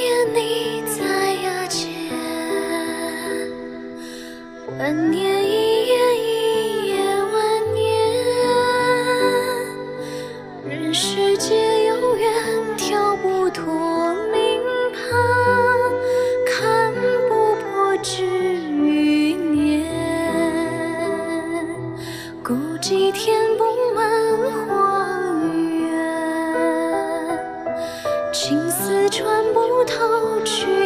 念你在眼前，万年一夜，一夜万年。人世间有缘，跳不脱命盘，看不破执与念。孤寂填不，满荒原。情丝穿。去。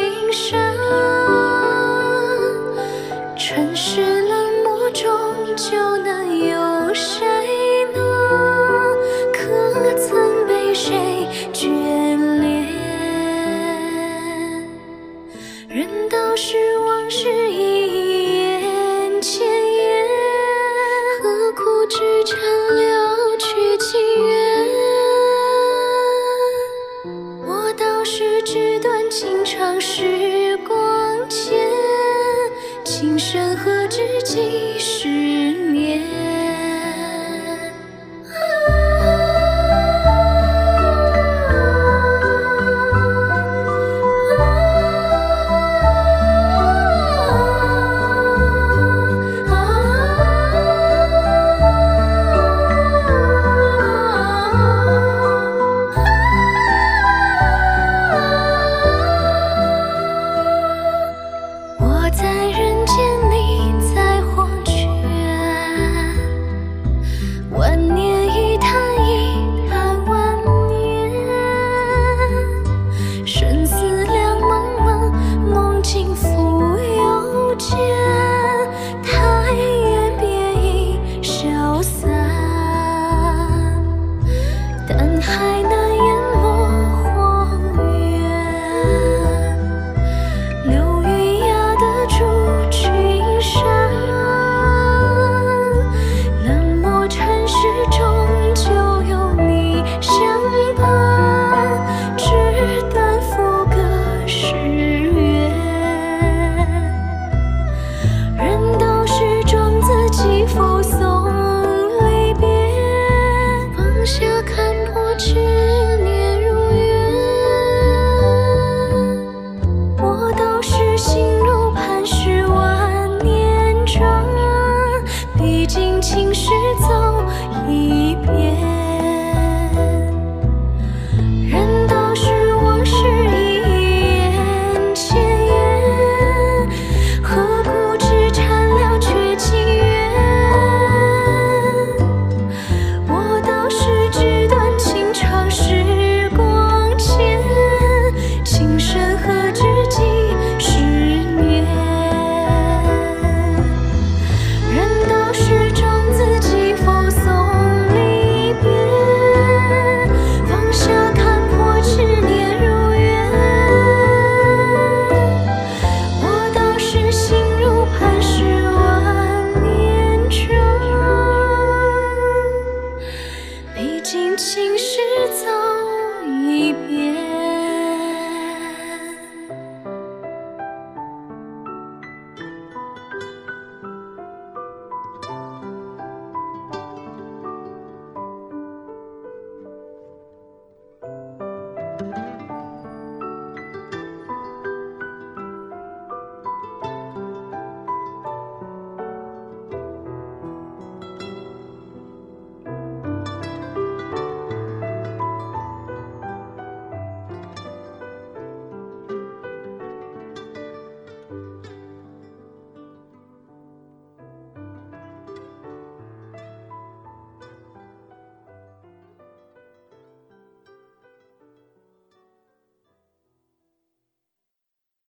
山河知己是尽情诗，走一遍。